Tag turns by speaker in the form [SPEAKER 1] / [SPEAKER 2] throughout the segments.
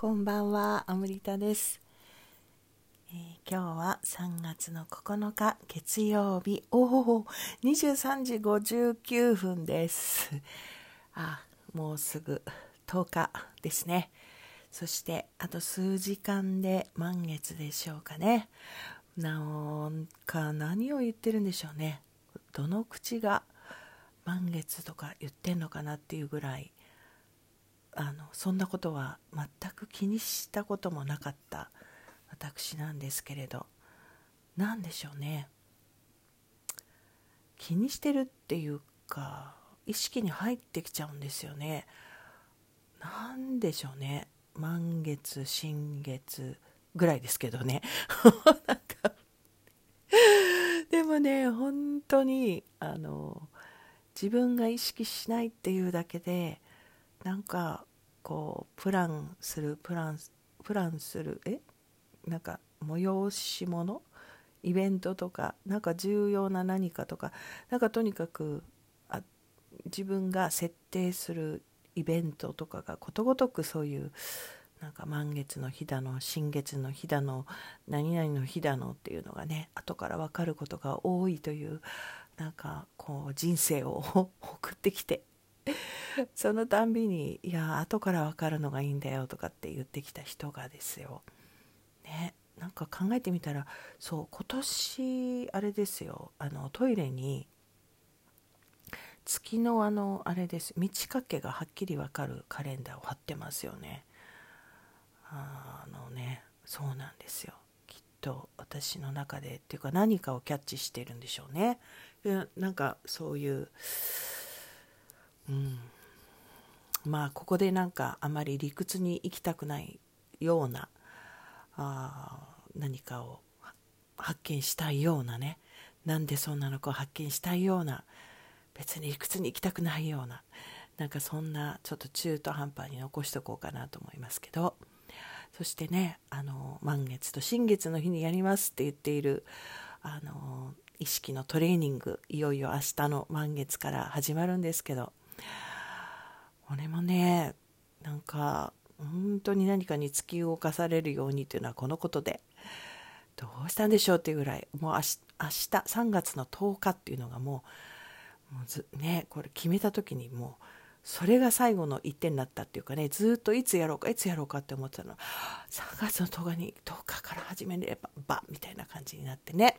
[SPEAKER 1] こんばんは、アムリタです、えー、今日は3月の9日月曜日、おお、23時59分です。あ、もうすぐ10日ですね。そしてあと数時間で満月でしょうかね。なんか何を言ってるんでしょうね。どの口が満月とか言ってんのかなっていうぐらいあのそんなことは全く気にしたこともなかった私なんですけれど。何でしょうね。気にしてるっていうか意識に入ってきちゃうんですよね。何でしょうね。満月新月ぐらいですけどね。なんか。でもね本当にあの自分が意識しないっていうだけでなんかこうプランするプランプランするえ？なんか催し物？イベントとか？なんか重要な何かとか？なんかとにかくあ自分が設定するイベントとかがことごとくそういうなんか満月の日だの新月の日だの何々の日だのっていうのがね後から分かることが多いというなんかこう人生を 送ってきてそのたんびに「いや後から分かるのがいいんだよ」とかって言ってきた人がですよ。ねなんか考えてみたらそう今年あれですよあのトイレに月のあのあれです満ち欠けがはっきり分かるカレンダーを貼ってますよね。あのねそうなんですよ。きっと私の中でっていうか何かをキャッチしてるんでしょうね。なんかそういううん、まあここでなんかあまり理屈に行きたくないようなあ何かを発見したいようなね。なんでそんなのかを発見したいような別に理屈に行きたくないようななんかそんなちょっと中途半端に残しとこうかなと思いますけど。そしてねあの満月と新月の日にやりますって言っているあの意識のトレーニングいよいよ明日の満月から始まるんですけど。俺もねなんか本当に何かに突き動かされるようにというのはこのことでどうしたんでしょうっていうぐらいもう明日明日3月の10日っていうのがもうもうずねこれ決めた時にもうそれが最後の一点になったっていうかねずっといつやろうかいつやろうかって思ってたの。3月の10日に10日から始めればばみたいな感じになってね。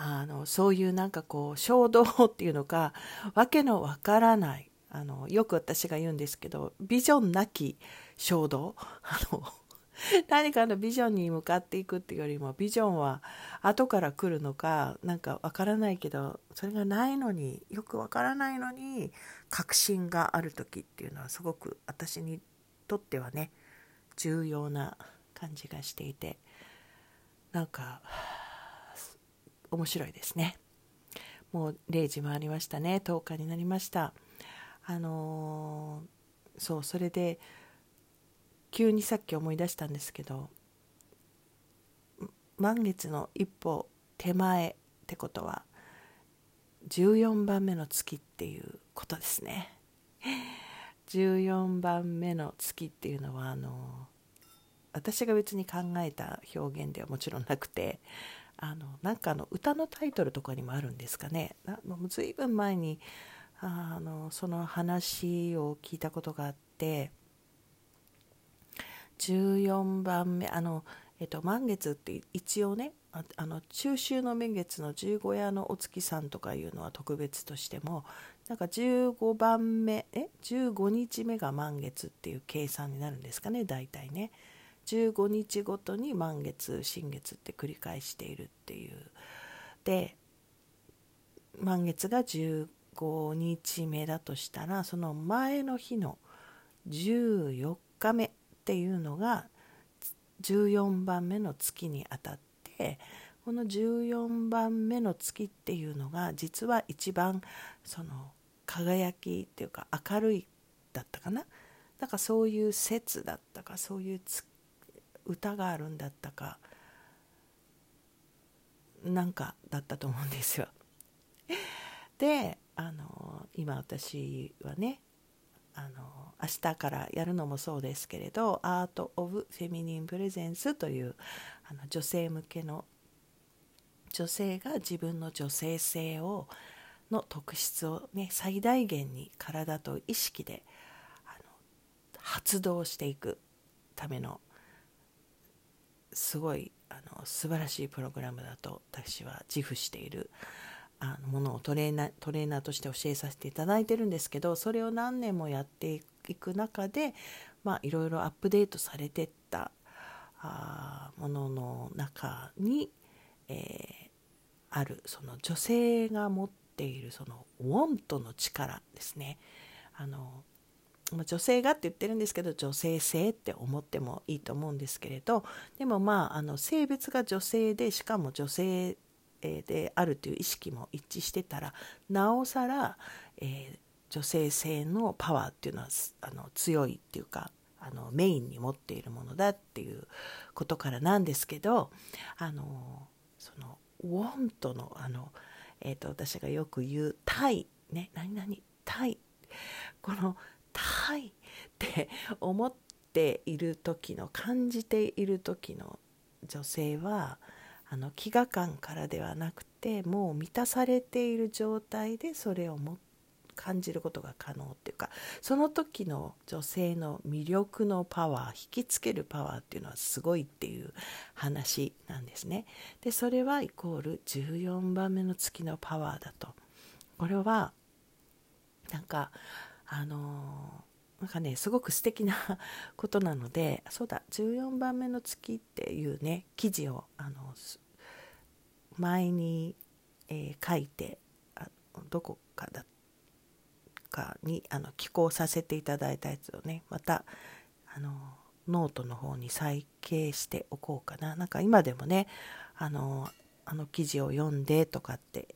[SPEAKER 1] あのそういうなんかこう衝動っていうのか わけのわからない。あのよく私が言うんですけどビジョンなき衝動。あの何かのビジョンに向かっていくっていうよりもビジョンは後から来るのかなんかわからないけどそれがないのによくわからないのに確信がある時っていうのはすごく私にとってはね重要な感じがしていてなんか面白いですね。もう0時回りましたね。10日になりました。あのー、そうそれで急にさっき思い出したんですけど満月の一歩手前ってことは14番目の月っていうことですね。14番目の月っていうのはあの私が別に考えた表現ではもちろんなくてあのなんかの歌のタイトルとかにもあるんですかねもう随分前にあのその話を聞いたことがあって14番目あの、えっと、満月って一応ねああの中秋の名月の十五夜のお月さんとかいうのは特別としてもなんか15番目え15日目が満月っていう計算になるんですかね大体ね。15日ごとに満月新月って繰り返しているっていう。で満月が15日目だとしたらその前の日の14日目っていうのが14番目の月にあたってこの14番目の月っていうのが実は一番その輝きっていうか明るいだったかな。だからそういう説だったかそういう歌があるんだったかなんかだったと思うんですよ。であの今私はねあの明日からやるのもそうですけれど「アート・オブ・フェミニン・プレゼンス」というあの女性向けの女性が自分の女性性をの特質を、ね、最大限に体と意識であの発動していくためのすごいあの素晴らしいプログラムだと私は自負しているあのものをトレーナートレーナーとして教えさせていただいてるんですけどそれを何年もやっていく中で、まあ、いろいろアップデートされてったあものの中に、えー、あるその女性が持っているそのウォントの力ですね。あの女性がって言ってるんですけど女性性って思ってもいいと思うんですけれどでもまああの性別が女性でしかも女性であるという意識も一致してたらなおさら、えー、女性性のパワーっていうのはあの強いっていうかあのメインに持っているものだっていうことからなんですけどあのそのウォントのあの、えーと、と私がよく言う「タイ」ね何々「タイ」この「タイ」って思っている時の感じている時の女性はあの飢餓感からではなくてもう満たされている状態でそれをも感じることが可能っていうかその時の女性の魅力のパワー引きつけるパワーっていうのはすごいっていう話なんですね。でそれはイコール14番目の月のパワーだと。これはなんかあのなんかねすごく素敵な ことなのでそうだ14番目の月っていうね記事をあの前に、えー、書いてあどこかだかにあの寄稿させていただいたやつをねまたあのノートの方に再掲しておこうかな。なんか今でもねあのあの記事を読んでとかって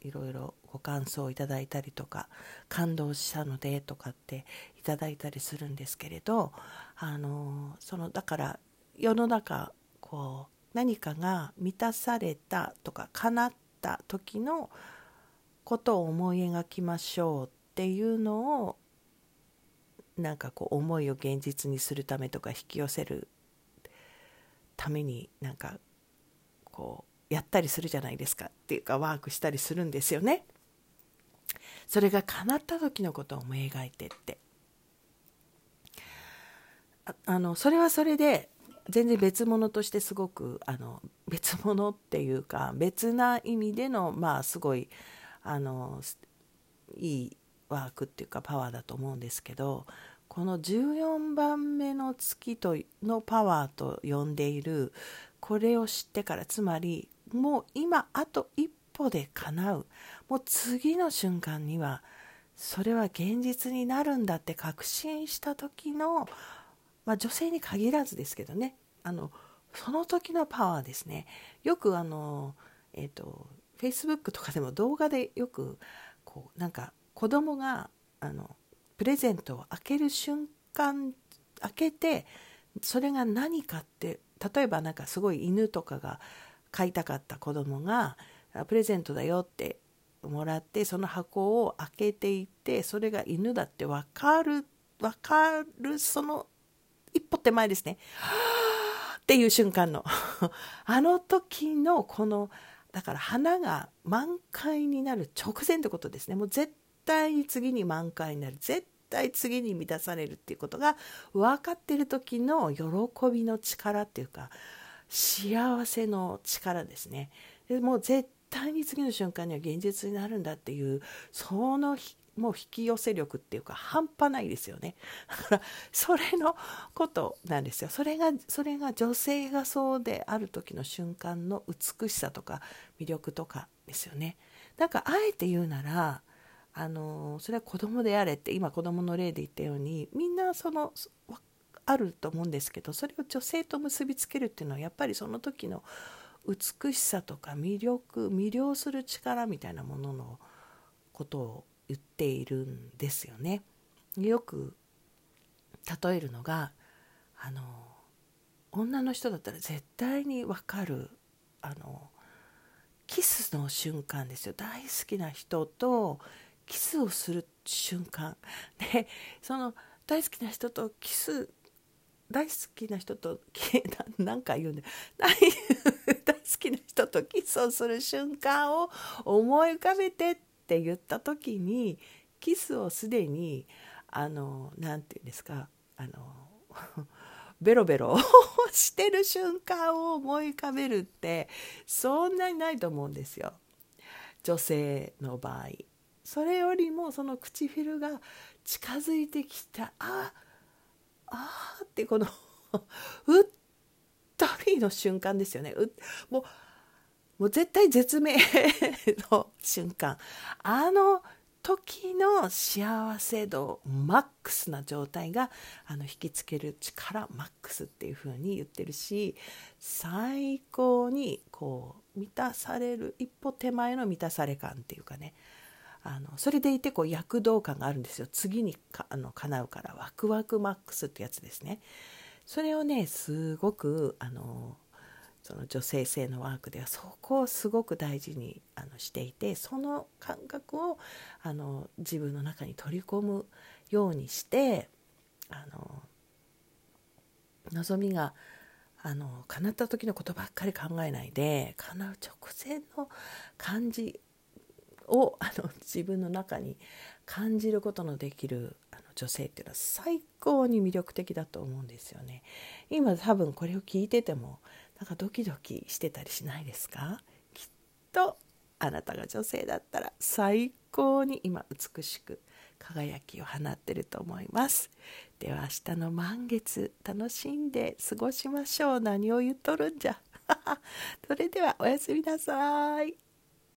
[SPEAKER 1] いろいろご感想をいただいたりとか感動したのでとかっていただいたりするんですけれどあのそのだから世の中こう何かが満たされたとか叶った時のことを思い描きましょうっていうのをなんかこう思いを現実にするためとか引き寄せるためになんかこうやったりするじゃないですかっていうかワークしたりするんですよね。それが叶った時のことを思い描いてって。あのそれはそれで全然別物としてすごくあの別物っていうか別な意味でのまあすごいあのいいワークっていうかパワーだと思うんですけどこの14番目の月とのパワーと呼んでいるこれを知ってからつまりもう今あと一歩で叶うもう次の瞬間にはそれは現実になるんだって確信した時の、まあ、女性に限らずですけどね。あのその時のパワーですね。よくあのえっ、ー、と Facebook とかでも動画でよくこうなんか子供があのプレゼントを開ける瞬間開けてそれが何かって例えばなんかすごい犬とかが飼いたかった子供がプレゼントだよってもらってその箱を開けていってそれが犬だって分かる分かるその一歩手前ですね。っていう瞬間の。あの時のこのだから花が満開になる直前ってことですね。もう絶対に次に満開になる。絶対次に満たされるっていうことが分かってる時の喜びの力っていうか幸せの力ですね。でもう絶対に次の瞬間には現実になるんだっていうそのもう引き寄せ力っていうか半端ないですよね。だからそれのことなんですよ。それがそれが女性がそうである時の瞬間の美しさとか魅力とかですよね。だかあえて言うならあのそれは子供であれって今子供の例で言ったようにみんなそのあると思うんですけどそれを女性と結びつけるっていうのはやっぱりその時の美しさとか魅力魅了する力みたいなもののことを言っているんですよね。よく例えるのがあの女の人だったら絶対に分かるあのキスの瞬間ですよ。大好きな人とキスをする瞬間。でその大好きな人とキス大好きな人と何 か言うんで大きな人とキスをする瞬間を思い浮かべてって言った時にキスをすでにあの何て言うんですかあの ベロベロしてる瞬間を思い浮かべるってそんなにないと思うんですよ女性の場合。それよりもその唇が近づいてきたああってこの うっとりの瞬間ですよね。もうもう絶対絶命の瞬間。あの時の幸せ度マックスな状態があの引きつける力マックスっていう風に言ってるし最高にこう満たされる一歩手前の満たされ感っていうかね。あのそれでいてこう躍動感があるんですよ。次にかあの叶うからワクワクマックスってやつですね。それをねすごくあのその女性性のワークではそこをすごく大事にあのしていてその感覚をあの自分の中に取り込むようにしてあの望みがあの叶った時のことばっかり考えないで叶う直前の感じをあの自分の中に感じることのできるあの女性っていうのは最高に魅力的だと思うんですよね。今多分これを聞いててもなんかドキドキしてたりしないですか？きっとあなたが女性だったら最高に今美しく輝きを放ってると思います。では明日の満月楽しんで過ごしましょう。何を言っとるんじゃ？それではおやすみなさい。